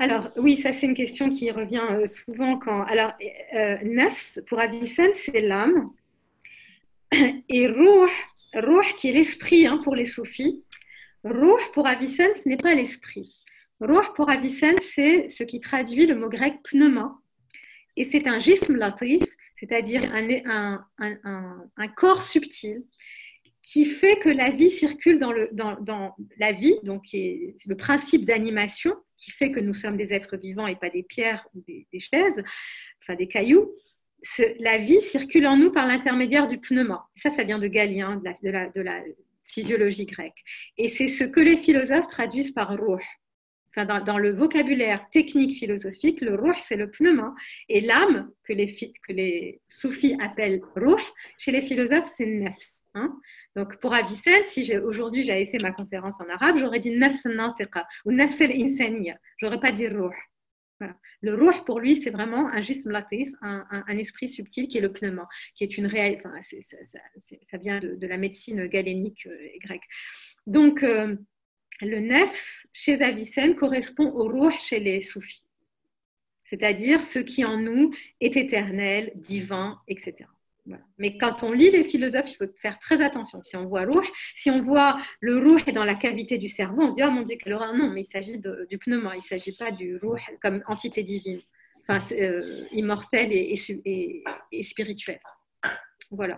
Alors, oui, ça, c'est une question qui revient euh, souvent quand. Alors, euh, nefs, pour Avicenne, c'est l'âme. Et ruh, ruh qui est l'esprit hein, pour les soufis. Ruh, pour Avicenne, ce n'est pas l'esprit. Ruh, pour Avicenne, c'est ce qui traduit le mot grec pneuma. Et c'est un jism latif, c'est-à-dire un, un, corps subtil qui fait que la vie circule dans, le, dans, dans la vie, donc c'est le principe d'animation qui fait que nous sommes des êtres vivants et pas des pierres ou des, chaises, enfin des cailloux. la vie circule en nous par l'intermédiaire du pneuma. Ça, ça vient de Galien, de la, physiologie grecque. Et c'est ce que les philosophes traduisent par ruh. Enfin, dans, le vocabulaire technique philosophique, le ruh, c'est le pneuma. Et l'âme, que les, que les soufis appellent ruh, chez les philosophes, c'est nefs. Hein donc pour Avicenne, si aujourd'hui j'avais fait ma conférence en arabe, j'aurais dit nafs al ou nafs al-insaniya. J'aurais pas dit ruh. Le ruh, pour lui, c'est vraiment un jism latif, un, esprit subtil qui est le pneuma, qui est une réelle. Enfin, ça, vient de, la médecine galénique euh, grecque. Donc, euh, le nefs chez Avicenne correspond au ruh chez les soufis, c'est-à-dire ce qui en nous est éternel, divin, etc. Mais quand on lit les philosophes, il faut faire très attention. Si on voit rouh, si on voit le rouh dans la cavité du cerveau, on se dit oh mon Dieu quelle horreur non, mais il s'agit du pneuma, il ne s'agit pas du rouh comme entité divine, euh, immortelle et, spirituelle. Voilà.